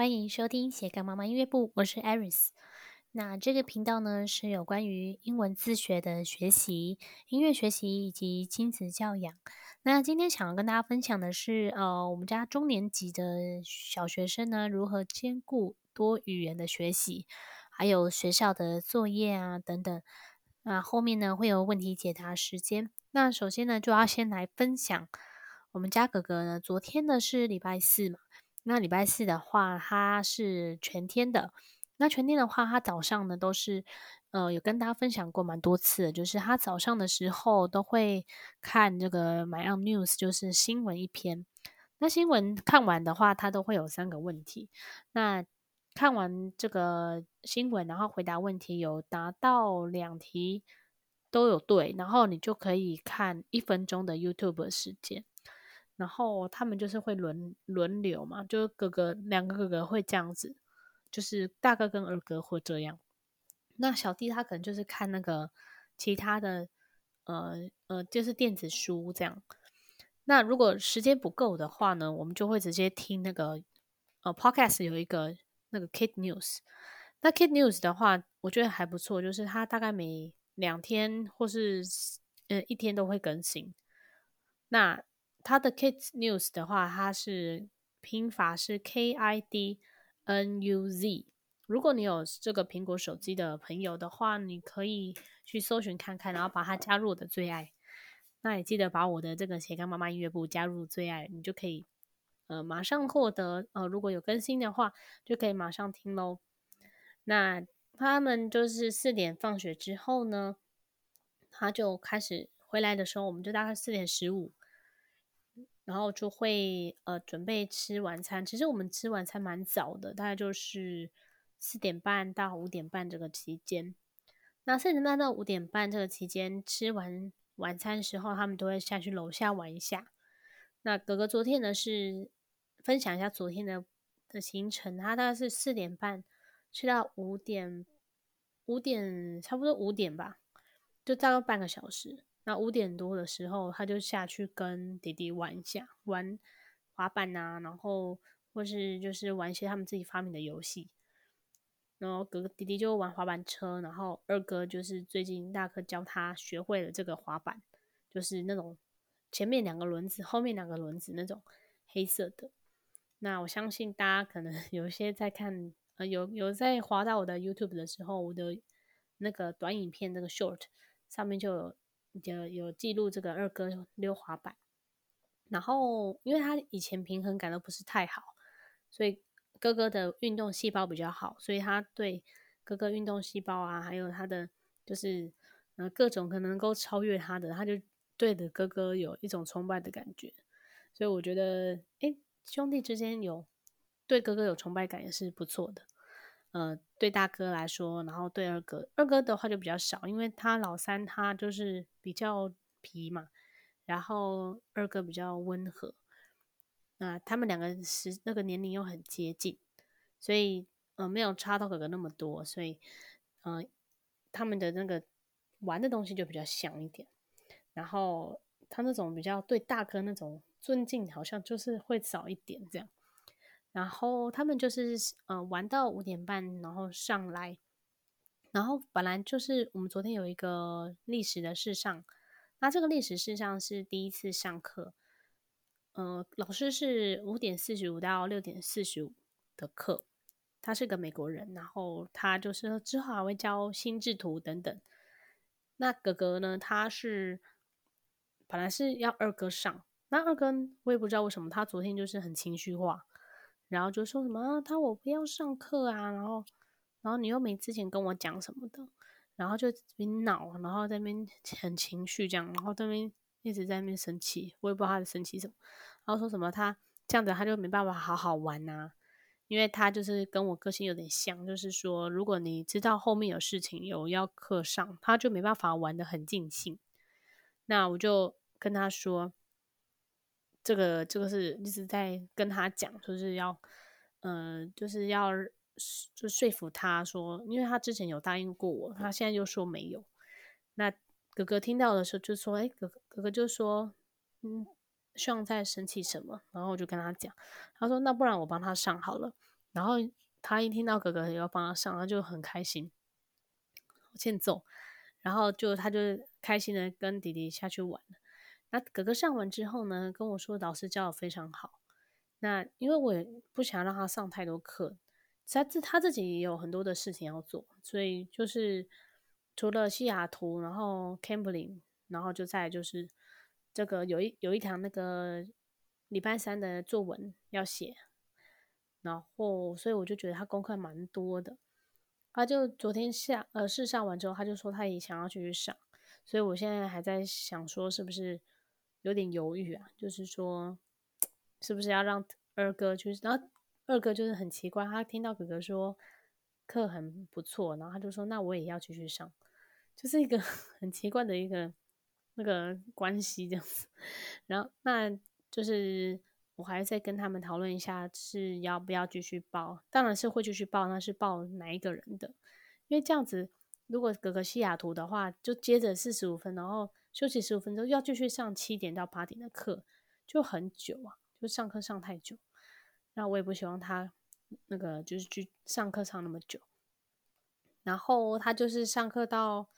欢迎收听斜杠妈妈音乐部，我是 Aris。那这个频道呢，是有关于英文自学的学习、音乐学习以及亲子教养。那今天想要跟大家分享的是，呃，我们家中年级的小学生呢，如何兼顾多语言的学习，还有学校的作业啊等等。那后面呢，会有问题解答时间。那首先呢，就要先来分享我们家哥哥呢，昨天呢是礼拜四嘛。那礼拜四的话，他是全天的。那全天的话，他早上呢都是，呃，有跟大家分享过蛮多次，就是他早上的时候都会看这个 My Own News，就是新闻一篇。那新闻看完的话，他都会有三个问题。那看完这个新闻，然后回答问题，有达到两题都有对，然后你就可以看一分钟的 YouTube 时间。然后他们就是会轮轮流嘛，就哥哥两个哥哥会这样子，就是大哥跟二哥会这样。那小弟他可能就是看那个其他的，呃呃，就是电子书这样。那如果时间不够的话呢，我们就会直接听那个呃 Podcast 有一个那个 Kid News。那 Kid News 的话，我觉得还不错，就是它大概每两天或是呃一天都会更新。那它的 Kids News 的话，它是拼法是 K I D N U Z。如果你有这个苹果手机的朋友的话，你可以去搜寻看看，然后把它加入我的最爱。那也记得把我的这个斜杠妈妈音乐部加入最爱，你就可以呃马上获得呃如果有更新的话，就可以马上听喽。那他们就是四点放学之后呢，他就开始回来的时候，我们就大概四点十五。然后就会呃准备吃晚餐。其实我们吃晚餐蛮早的，大概就是四点半到五点半这个期间。那四点半到五点半这个期间吃完晚餐时候，他们都会下去楼下玩一下。那哥哥昨天呢是分享一下昨天的的行程，他大概是四点半吃到五点，五点差不多五点吧，就大概半个小时。那五点多的时候，他就下去跟弟弟玩一下，玩滑板啊，然后或是就是玩一些他们自己发明的游戏。然后哥哥弟弟就玩滑板车，然后二哥就是最近大哥教他学会了这个滑板，就是那种前面两个轮子，后面两个轮子那种黑色的。那我相信大家可能 有一些在看，呃，有有在滑到我的 YouTube 的时候，我的那个短影片那个 short 上面就有。有有记录这个二哥溜滑板，然后因为他以前平衡感都不是太好，所以哥哥的运动细胞比较好，所以他对哥哥运动细胞啊，还有他的就是呃各种可能能够超越他的，他就对着哥哥有一种崇拜的感觉，所以我觉得诶，兄弟之间有对哥哥有崇拜感也是不错的。呃，对大哥来说，然后对二哥，二哥的话就比较少，因为他老三他就是比较皮嘛，然后二哥比较温和，那他们两个是那个年龄又很接近，所以呃没有差到哥哥那么多，所以呃他们的那个玩的东西就比较像一点，然后他那种比较对大哥那种尊敬，好像就是会少一点这样。然后他们就是呃玩到五点半，然后上来，然后本来就是我们昨天有一个历史的试上，那这个历史试上是第一次上课，呃，老师是五点四十五到六点四十五的课，他是个美国人，然后他就是之后还会教心智图等等。那哥哥呢，他是本来是要二哥上，那二哥我也不知道为什么他昨天就是很情绪化。然后就说什么，他我不要上课啊，然后，然后你又没之前跟我讲什么的，然后就边闹，然后在那边很情绪这样，然后在那边一直在那边生气，我也不知道他在生气什么，然后说什么他这样子他就没办法好好玩呐，因为他就是跟我个性有点像，就是说如果你知道后面有事情有要课上，他就没办法玩的很尽兴，那我就跟他说。这个这个是一直在跟他讲，就是要，呃，就是要就说服他说，因为他之前有答应过我，他现在又说没有。那哥哥听到的时候就说：“哎，哥哥哥哥就说，嗯，希望在生气什么？”然后我就跟他讲，他说：“那不然我帮他上好了。”然后他一听到哥哥要帮他上，他就很开心，欠揍，然后就他就开心的跟弟弟下去玩了。那哥哥上完之后呢，跟我说老师教的非常好。那因为我也不想让他上太多课，他自他自己也有很多的事情要做，所以就是除了西雅图，然后 Cambly，然后就再就是这个有一有一堂那个礼拜三的作文要写，然后所以我就觉得他功课蛮多的。他就昨天下呃试上完之后，他就说他也想要继续上，所以我现在还在想说是不是。有点犹豫啊，就是说，是不是要让二哥去？然后二哥就是很奇怪，他听到哥哥说课很不错，然后他就说：“那我也要继续上。”就是一个 很奇怪的一个那个关系这样子。然后那就是我还在跟他们讨论一下，是要不要继续报？当然是会继续报，那是报哪一个人的？因为这样子，如果哥哥西雅图的话，就接着四十五分，然后。休息十五分钟，要继续上七点到八点的课，就很久啊，就上课上太久。那我也不希望他那个就是去上课上那么久。然后他就是上课到，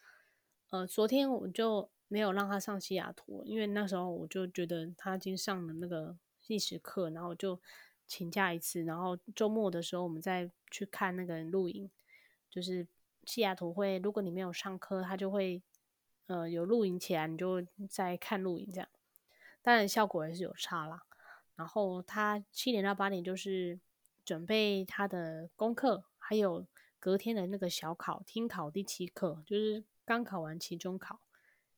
呃，昨天我就没有让他上西雅图，因为那时候我就觉得他已经上了那个历史课，然后就请假一次，然后周末的时候我们再去看那个录影。就是西雅图会，如果你没有上课，他就会。呃，有录影起来，你就在看录影这样，当然效果还是有差啦。然后他七点到八点就是准备他的功课，还有隔天的那个小考，听考第七课，就是刚考完期中考，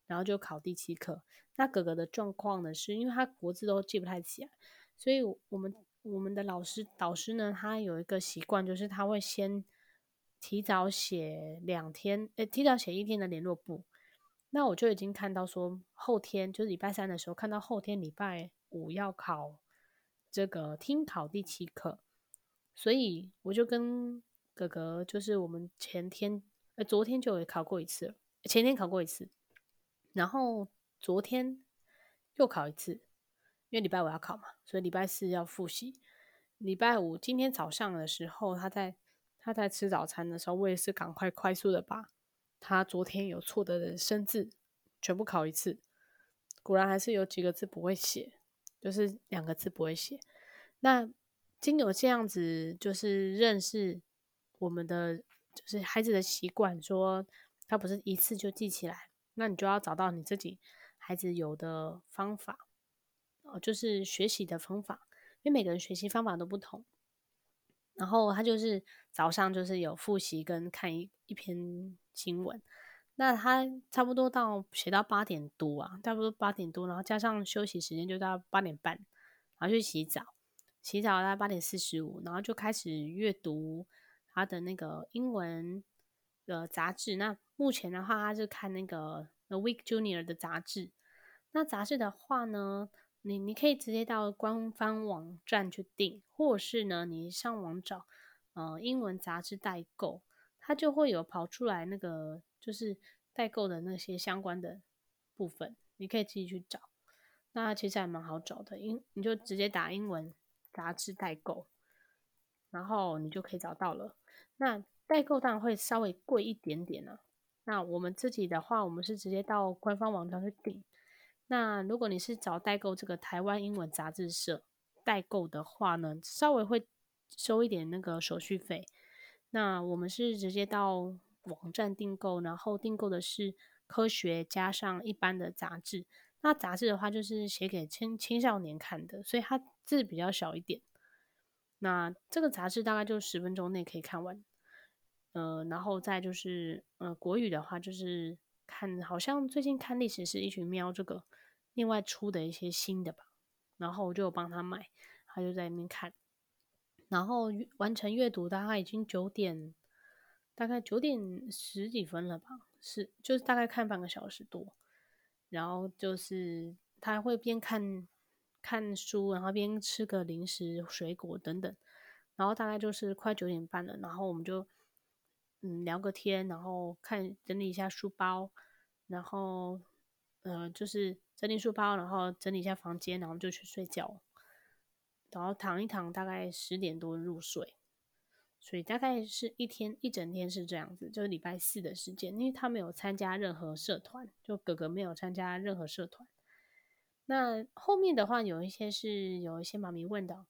然后就考第七课。那哥哥的状况呢，是因为他国字都记不太起来，所以我们我们的老师导师呢，他有一个习惯，就是他会先提早写两天，呃，提早写一天的联络簿。那我就已经看到说，后天就是礼拜三的时候，看到后天礼拜五要考这个听考第七课，所以我就跟哥哥，就是我们前天呃昨天就有考过一次，前天考过一次，然后昨天又考一次，因为礼拜五要考嘛，所以礼拜四要复习。礼拜五今天早上的时候，他在他在吃早餐的时候，我也是赶快快速的把。他昨天有错的生字，全部考一次，果然还是有几个字不会写，就是两个字不会写。那经由这样子，就是认识我们的，就是孩子的习惯，说他不是一次就记起来，那你就要找到你自己孩子有的方法，哦，就是学习的方法，因为每个人学习方法都不同。然后他就是早上就是有复习跟看一一篇。新闻，那他差不多到写到八点多啊，差不多八点多，然后加上休息时间就到八点半，然后去洗澡，洗澡到八点四十五，然后就开始阅读他的那个英文的杂志。那目前的话，他是看那个《The Week Junior》的杂志。那杂志的话呢，你你可以直接到官方网站去订，或者是呢，你上网找呃英文杂志代购。它就会有跑出来那个，就是代购的那些相关的部分，你可以自己去找。那其实还蛮好找的，英你就直接打英文杂志代购，然后你就可以找到了。那代购当然会稍微贵一点点啊。那我们自己的话，我们是直接到官方网站去订。那如果你是找代购这个台湾英文杂志社代购的话呢，稍微会收一点那个手续费。那我们是直接到网站订购，然后订购的是科学加上一般的杂志。那杂志的话，就是写给青青少年看的，所以它字比较小一点。那这个杂志大概就十分钟内可以看完。呃，然后再就是呃国语的话，就是看好像最近看历史是一群喵这个另外出的一些新的吧，然后我就帮他买，他就在那边看。然后完成阅读，大概已经九点，大概九点十几分了吧，是就是大概看半个小时多。然后就是他会边看看书，然后边吃个零食、水果等等。然后大概就是快九点半了，然后我们就嗯聊个天，然后看整理一下书包，然后呃就是整理书包，然后整理一下房间，然后就去睡觉。然后躺一躺，大概十点多入睡。所以大概是一天一整天是这样子，就是礼拜四的时间，因为他没有参加任何社团，就哥哥没有参加任何社团。那后面的话有一些是有一些妈咪问的，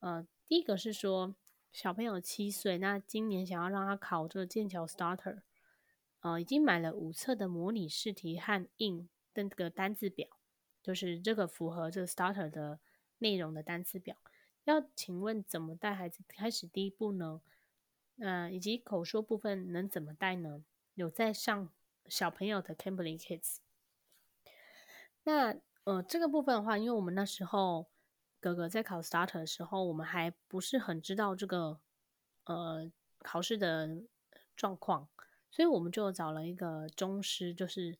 呃，第一个是说小朋友七岁，那今年想要让他考这个剑桥 Starter，呃，已经买了五册的模拟试题和印的这个单字表，就是这个符合这个 Starter 的内容的单词表。要请问怎么带孩子开始第一步呢？呃，以及口说部分能怎么带呢？有在上小朋友的 Cambly Kids。那呃，这个部分的话，因为我们那时候哥哥在考 Starter 的时候，我们还不是很知道这个呃考试的状况，所以我们就找了一个中师，就是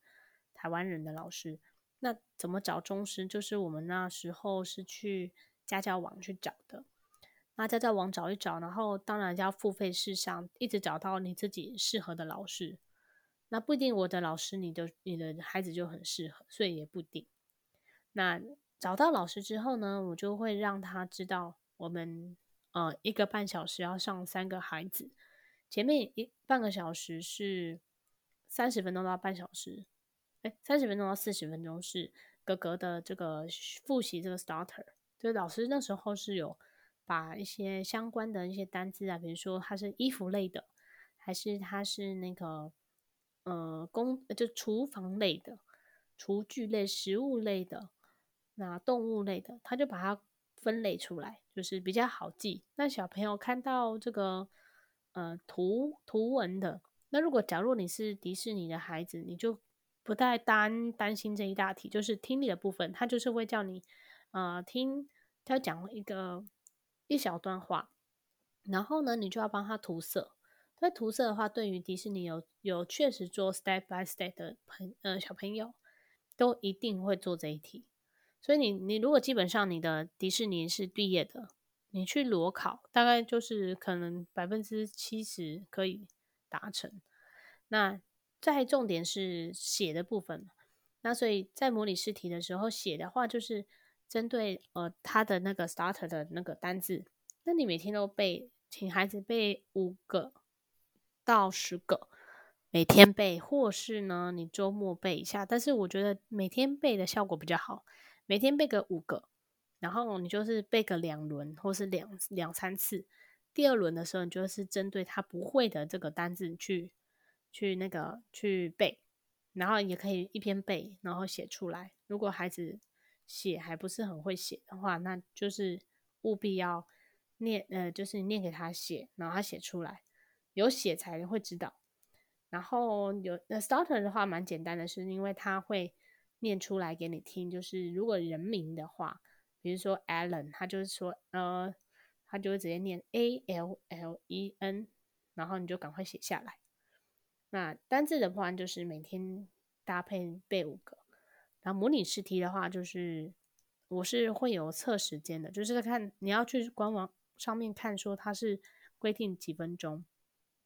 台湾人的老师。那怎么找中师？就是我们那时候是去家教网去找的。那家教网找一找，然后当然要付费试上，一直找到你自己适合的老师。那不一定我的老师，你的你的孩子就很适合，所以也不定。那找到老师之后呢，我就会让他知道，我们呃一个半小时要上三个孩子，前面一半个小时是三十分钟到半小时，哎，三十分钟到四十分钟是哥哥的这个复习这个 starter，就是老师那时候是有把一些相关的一些单字啊，比如说它是衣服类的，还是它是那个呃工就厨房类的、厨具类、食物类的。那动物类的，他就把它分类出来，就是比较好记。那小朋友看到这个呃图图文的，那如果假如你是迪士尼的孩子，你就不太担担心这一大题，就是听力的部分，他就是会叫你呃听他讲一个一小段话，然后呢，你就要帮他涂色。那涂色的话，对于迪士尼有有确实做 step by step 的朋呃小朋友，都一定会做这一题。所以你你如果基本上你的迪士尼是毕业的，你去裸考大概就是可能百分之七十可以达成。那再重点是写的部分，那所以在模拟试题的时候写的话，就是针对呃他的那个 starter 的那个单字，那你每天都背，请孩子背五个到十个，每天背，或是呢你周末背一下，但是我觉得每天背的效果比较好。每天背个五个，然后你就是背个两轮或是两两三次。第二轮的时候，你就是针对他不会的这个单字去去那个去背，然后也可以一边背，然后写出来。如果孩子写还不是很会写的话，那就是务必要念，呃，就是念给他写，然后他写出来，有写才会知道。然后有那 starter 的话蛮简单的，是因为他会。念出来给你听，就是如果人名的话，比如说 Alan，他就是说，呃，他就会直接念 A L L E N，然后你就赶快写下来。那单字的话，就是每天搭配背五个。然后模拟试题的话，就是我是会有测时间的，就是看你要去官网上面看，说它是规定几分钟，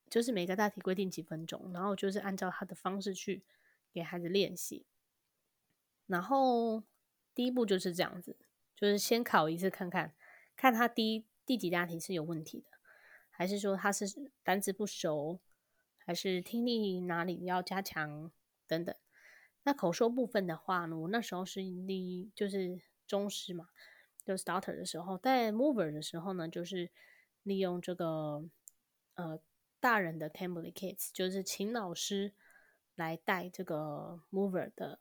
就是每个大题规定几分钟，然后就是按照他的方式去给孩子练习。然后第一步就是这样子，就是先考一次看看，看他第第几大题是有问题的，还是说他是单词不熟，还是听力哪里要加强等等。那口说部分的话呢，我那时候是第就是中师嘛，就 starter 的时候，在 mover 的时候呢，就是利用这个呃大人的 Cambly Kids，就是请老师来带这个 mover 的。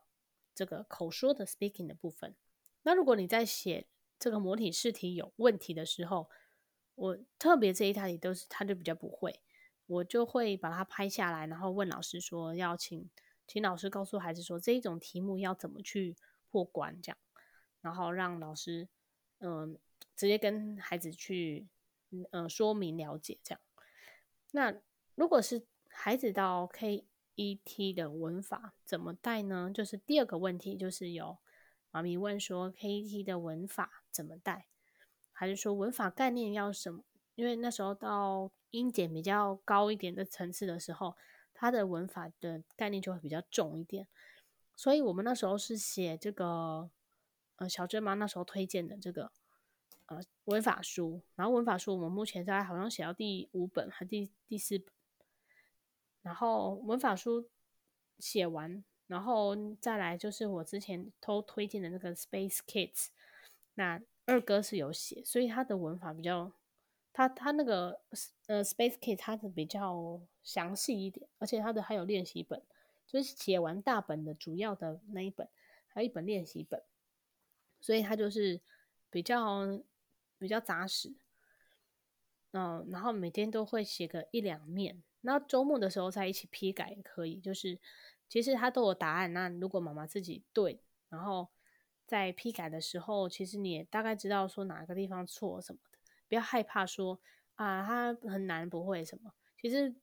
这个口说的 speaking 的部分，那如果你在写这个模拟试题有问题的时候，我特别这一题都是他就比较不会，我就会把它拍下来，然后问老师说要请请老师告诉孩子说这一种题目要怎么去破关这样，然后让老师嗯、直接跟孩子去嗯、说明了解这样。那如果是孩子到 K。E.T. 的文法怎么带呢？就是第二个问题，就是有妈咪问说，KET 的文法怎么带？还是说文法概念要什么？因为那时候到英检比较高一点的层次的时候，它的文法的概念就会比较重一点。所以我们那时候是写这个，呃，小珍妈那时候推荐的这个，呃文法书，然后文法书我们目前大概好像写到第五本还第第四本，然后文法书写完，然后再来就是我之前偷推荐的那个 Space Kids，那二哥是有写，所以他的文法比较。他他那个呃，Space Kids 他的比较详细一点，而且他的还有练习本，就是写完大本的主要的那一本，还有一本练习本，所以他就是比较比较扎实。嗯，然后每天都会写个一两面，那周末的时候再一起批改也可以。就是其实他都有答案，那如果妈妈自己对，然后在批改的时候，其实你也大概知道说哪个地方错什么的。不要害怕说啊，他很难不会什么。其实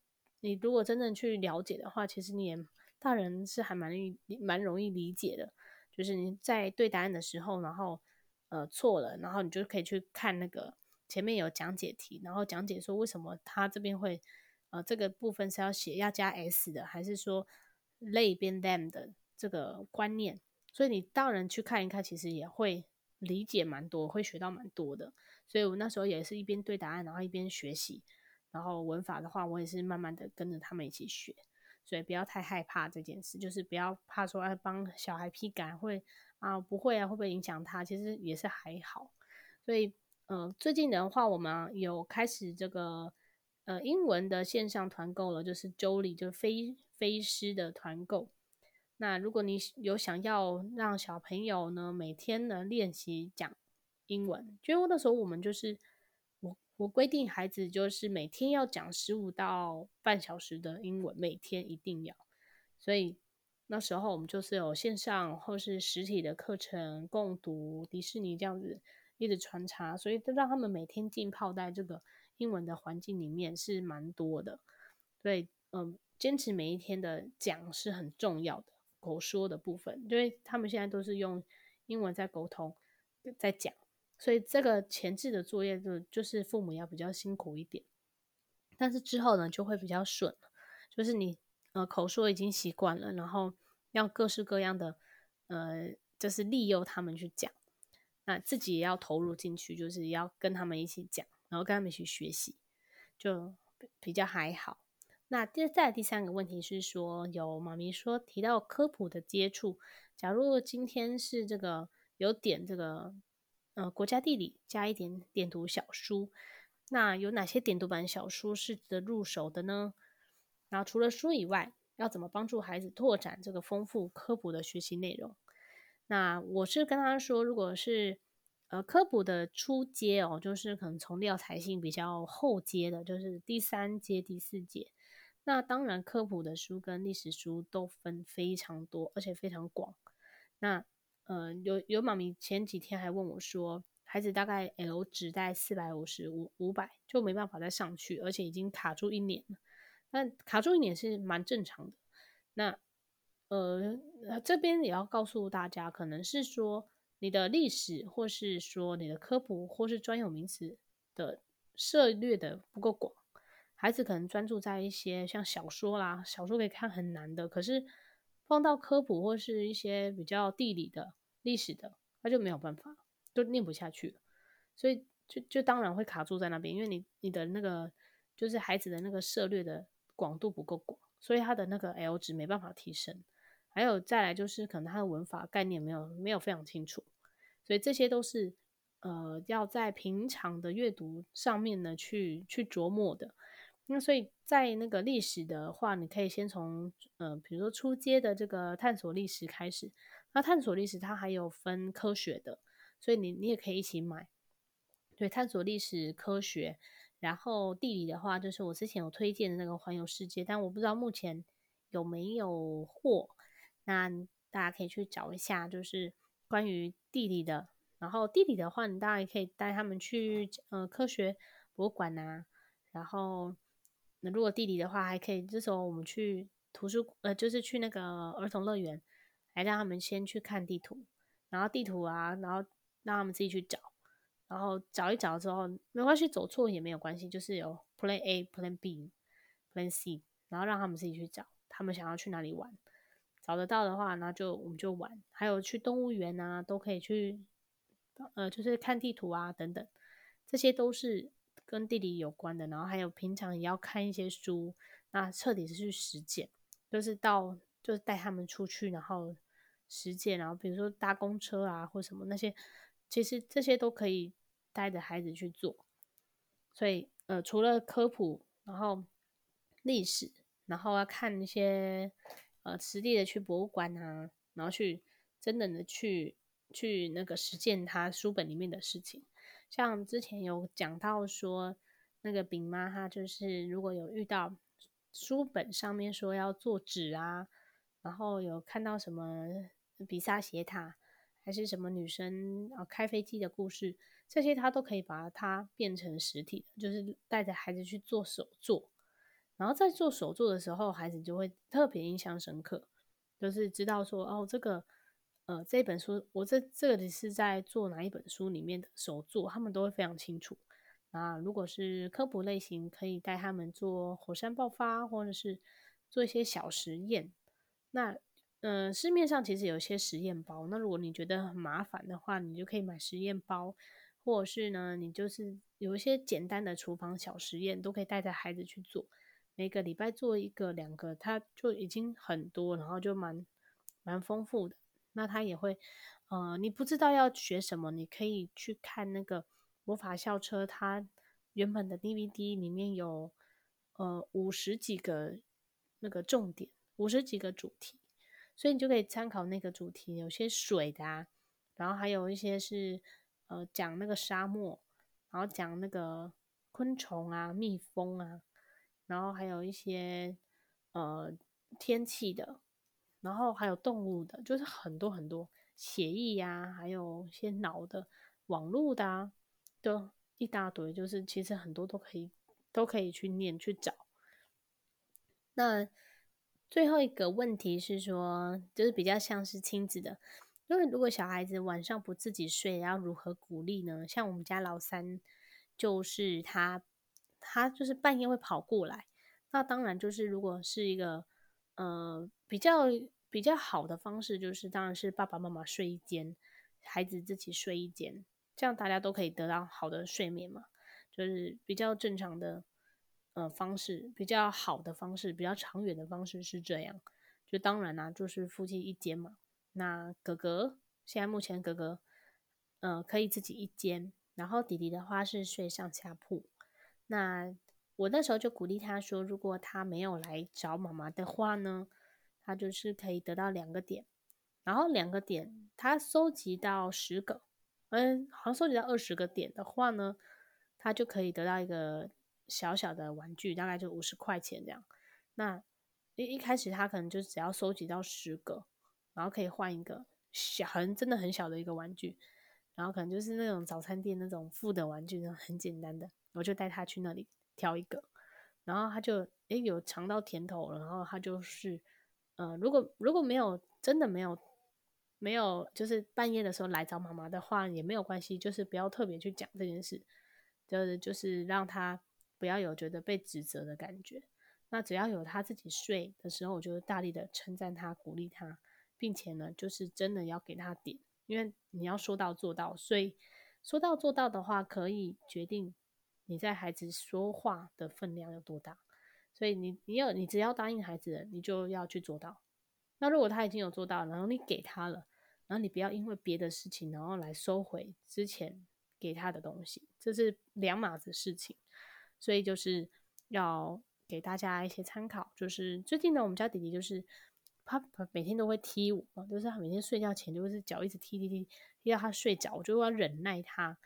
你如果真正去了解的话，其实你也大人是还蛮易蛮容易理解的。就是你在对答案的时候，然后呃错了，然后你就可以去看那个前面有讲解题，然后讲解说为什么他这边会呃这个部分是要写要加 s 的，还是说 they 变 them 的这个观念。所以你大人去看一看，其实也会理解蛮多，会学到蛮多的。所以我那时候也是一边对答案，然后一边学习，然后文法的话，我也是慢慢的跟着他们一起学。所以不要太害怕这件事，就是不要怕说哎帮小孩批改会啊不会啊会不会影响他？其实也是还好。所以呃最近的话，我们有开始这个呃英文的线上团购了，就是 Jolly 就飞飞狮的团购。那如果你有想要让小朋友呢每天呢练习讲。英文，就那时候我们就是我我规定孩子就是每天要讲十五到半小时的英文，每天一定要。所以那时候我们就是有线上或是实体的课程共读，迪士尼这样子一直穿插，所以就让他们每天浸泡在这个英文的环境里面是蛮多的。所以嗯，坚持每一天的讲是很重要的，口说的部分，因为他们现在都是用英文在沟通，在讲。所以这个前置的作业就就是父母要比较辛苦一点，但是之后呢就会比较顺，就是你呃口说已经习惯了，然后要各式各样的呃就是利诱他们去讲，那自己也要投入进去，就是要跟他们一起讲，然后跟他们一起学习，就比较还好。那第再来第三个问题是说，有妈咪说提到科普的接触，假如今天是这个有点这个。呃，国家地理加一点点读小书，那有哪些点读版小书是值得入手的呢？然后除了书以外，要怎么帮助孩子拓展这个丰富科普的学习内容？那我是跟他说，如果是呃科普的初阶哦，就是可能从料材性比较后阶的，就是第三阶、第四阶。那当然，科普的书跟历史书都分非常多，而且非常广。那呃，有有妈咪前几天还问我说，孩子大概 L 值在四百五十五五百，就没办法再上去，而且已经卡住一年了。那卡住一年是蛮正常的。那呃，这边也要告诉大家，可能是说你的历史，或是说你的科普，或是专有名词的涉略的不够广，孩子可能专注在一些像小说啦，小说可以看很难的，可是放到科普或是一些比较地理的。历史的，他就没有办法，就念不下去，所以就就当然会卡住在那边，因为你你的那个就是孩子的那个涉略的广度不够广，所以他的那个 L 值没办法提升。还有再来就是可能他的文法概念没有没有非常清楚，所以这些都是呃要在平常的阅读上面呢去去琢磨的。那所以在那个历史的话，你可以先从呃比如说初阶的这个探索历史开始。那探索历史它还有分科学的，所以你你也可以一起买。对，探索历史科学，然后地理的话，就是我之前有推荐的那个环游世界，但我不知道目前有没有货，那大家可以去找一下，就是关于地理的。然后地理的话，你大家也可以带他们去呃科学博物馆呐。然后那如果地理的话，还可以这时候我们去图书呃，就是去那个儿童乐园。来让他们先去看地图，然后地图啊，然后让他们自己去找，然后找一找之后没关系，走错也没有关系，就是有 Plan A、Plan B、Plan C，然后让他们自己去找，他们想要去哪里玩，找得到的话，那就我们就玩。还有去动物园啊，都可以去，呃，就是看地图啊等等。这些都是跟地理有关的。然后还有平常也要看一些书，那彻底是去实践，就是到就是带他们出去，然后实践，然后比如说搭公车啊或什么那些，其实这些都可以带着孩子去做。所以呃，除了科普，然后历史，然后要看一些呃实地的去博物馆啊，然后去真的的去去那个实践他书本里面的事情。像之前有讲到说，那个饼妈她就是如果有遇到书本上面说要做纸啊，然后有看到什么比萨斜塔，还是什么女生啊开飞机的故事，这些她都可以把它变成实体，就是带着孩子去做手作。然后在做手作的时候，孩子就会特别印象深刻，就是知道说哦，这个呃这本书，我这这里是在做哪一本书里面的手作，他们都会非常清楚。那如果是科普类型，可以带他们做火山爆发，或者是做一些小实验。那嗯、呃，市面上其实有一些实验包，那如果你觉得很麻烦的话，你就可以买实验包，或者是呢，你就是有一些简单的厨房小实验，都可以带着孩子去做。每个礼拜做一个两个，他就已经很多，然后就蛮蛮丰富的。那他也会，呃，你不知道要学什么，你可以去看那个魔法校车，它原本的 DVD 里面有呃五十几个那个重点，五十几个主题，所以你就可以参考那个主题。有些水的啊，然后还有一些是呃讲那个沙漠，然后讲那个昆虫啊、蜜蜂啊。然后还有一些呃天气的，然后还有动物的，就是很多很多血液呀，还有一些脑的、网络的，都一大堆，就是其实很多都可以都可以去念去找。那最后一个问题是说，就是比较像是亲子的，因为如果小孩子晚上不自己睡，要如何鼓励呢？像我们家老三，就是他。他就是半夜会跑过来，那当然就是如果是一个呃比较比较好的方式，就是当然是爸爸妈妈睡一间，孩子自己睡一间，这样大家都可以得到好的睡眠嘛，就是比较正常的呃方式，比较好的方式，比较长远的方式是这样。就当然啦、就是夫妻一间嘛。那哥哥现在目前哥哥呃可以自己一间，然后弟弟的话是睡上下铺。那我那时候就鼓励他说，如果他没有来找妈妈的话呢，他就是可以得到两个点，然后两个点他收集到十个，嗯，好像收集到二十个点的话呢，他就可以得到一个小小的玩具，大概就五十块钱这样。那一一开始他可能就只要收集到十个，然后可以换一个小，很真的很小的一个玩具，然后可能就是那种早餐店那种附的玩具，那种很简单的。我就带他去那里挑一个，然后他就诶有尝到甜头了，然后他就是，呃，如果如果没有真的没有没有，就是半夜的时候来找妈妈的话也没有关系，就是不要特别去讲这件事，就是就是让他不要有觉得被指责的感觉。那只要有他自己睡的时候，我就大力的称赞他，鼓励他，并且呢，就是真的要给他点，因为你要说到做到，所以说到做到的话，可以决定。你在孩子说话的分量有多大？所以你你有你只要答应孩子，你就要去做到。那如果他已经有做到，然后你给他了，然后你不要因为别的事情，然后来收回之前给他的东西，这是两码子事情。所以就是要给大家一些参考。就是最近呢，我们家弟弟就是他每天都会踢我，就是他每天睡觉前就是脚一直踢踢踢踢到他睡着，我就要忍耐他。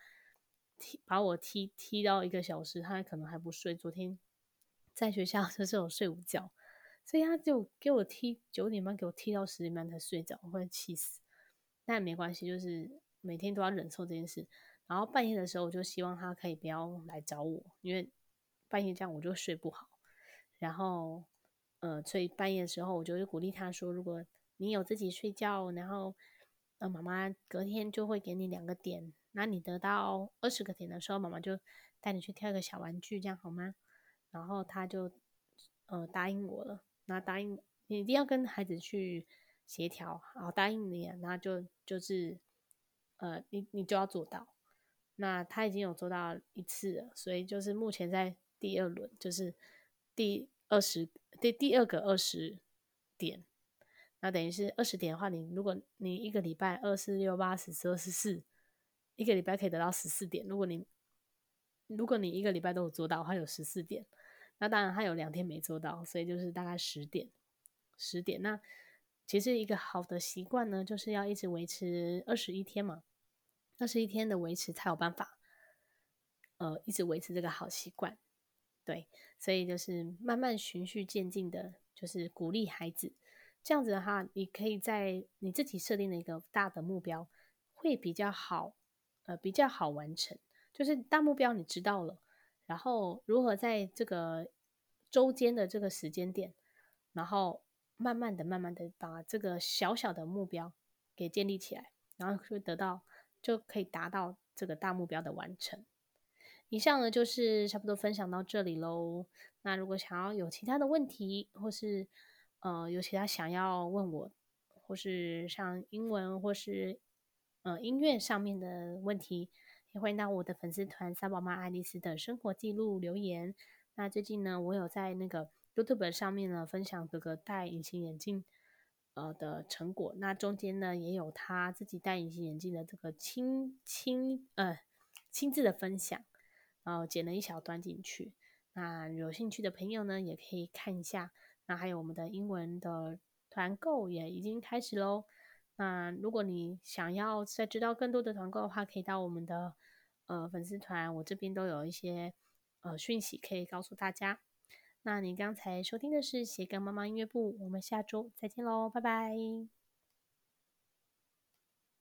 踢把我踢踢到一个小时，他可能还不睡。昨天在学校 就是有睡午觉，所以他就给我踢九点半，给我踢到十点半才睡着，我会气死。但没关系，就是每天都要忍受这件事。然后半夜的时候，我就希望他可以不要来找我，因为半夜这样我就睡不好。然后，呃，所以半夜的时候，我就会鼓励他说：“如果你有自己睡觉，然后呃，妈妈隔天就会给你两个点。”那你得到二十个点的时候，妈妈就带你去挑一个小玩具，这样好吗？然后他就呃答应我了。那答应你一定要跟孩子去协调，好，答应你，那就就是呃你你就要做到。那他已经有做到一次了，所以就是目前在第二轮，就是第二十第第二个二十点。那等于是二十点的话，你如果你一个礼拜二四六八十十二十四，一个礼拜可以得到十四点。如果你如果你一个礼拜都有做到，它有十四点。那当然，他有两天没做到，所以就是大概十点，十点。那其实一个好的习惯呢，就是要一直维持二十一天嘛，二十一天的维持才有办法，呃，一直维持这个好习惯。对，所以就是慢慢循序渐进的，就是鼓励孩子。这样子的话，你可以在你自己设定的一个大的目标，会比较好，呃，比较好完成。就是大目标你知道了。然后如何在这个周间的这个时间点，然后慢慢的、慢慢的把这个小小的目标给建立起来，然后就得到就可以达到这个大目标的完成。以上呢就是差不多分享到这里喽。那如果想要有其他的问题，或是呃有其他想要问我，或是像英文或是呃音乐上面的问题。也欢迎到我的粉丝团“三宝妈爱丽丝”的生活记录留言。那最近呢，我有在那个 YouTube 上面呢分享哥哥戴隐形眼镜呃的成果。那中间呢也有他自己戴隐形眼镜的这个亲亲呃亲自的分享，然后剪了一小段进去。那有兴趣的朋友呢也可以看一下。那还有我们的英文的团购也已经开始喽。那如果你想要再知道更多的团购的话，可以到我们的呃粉丝团，我这边都有一些呃讯息可以告诉大家。那你刚才收听的是斜杠妈妈音乐部，我们下周再见喽，拜拜。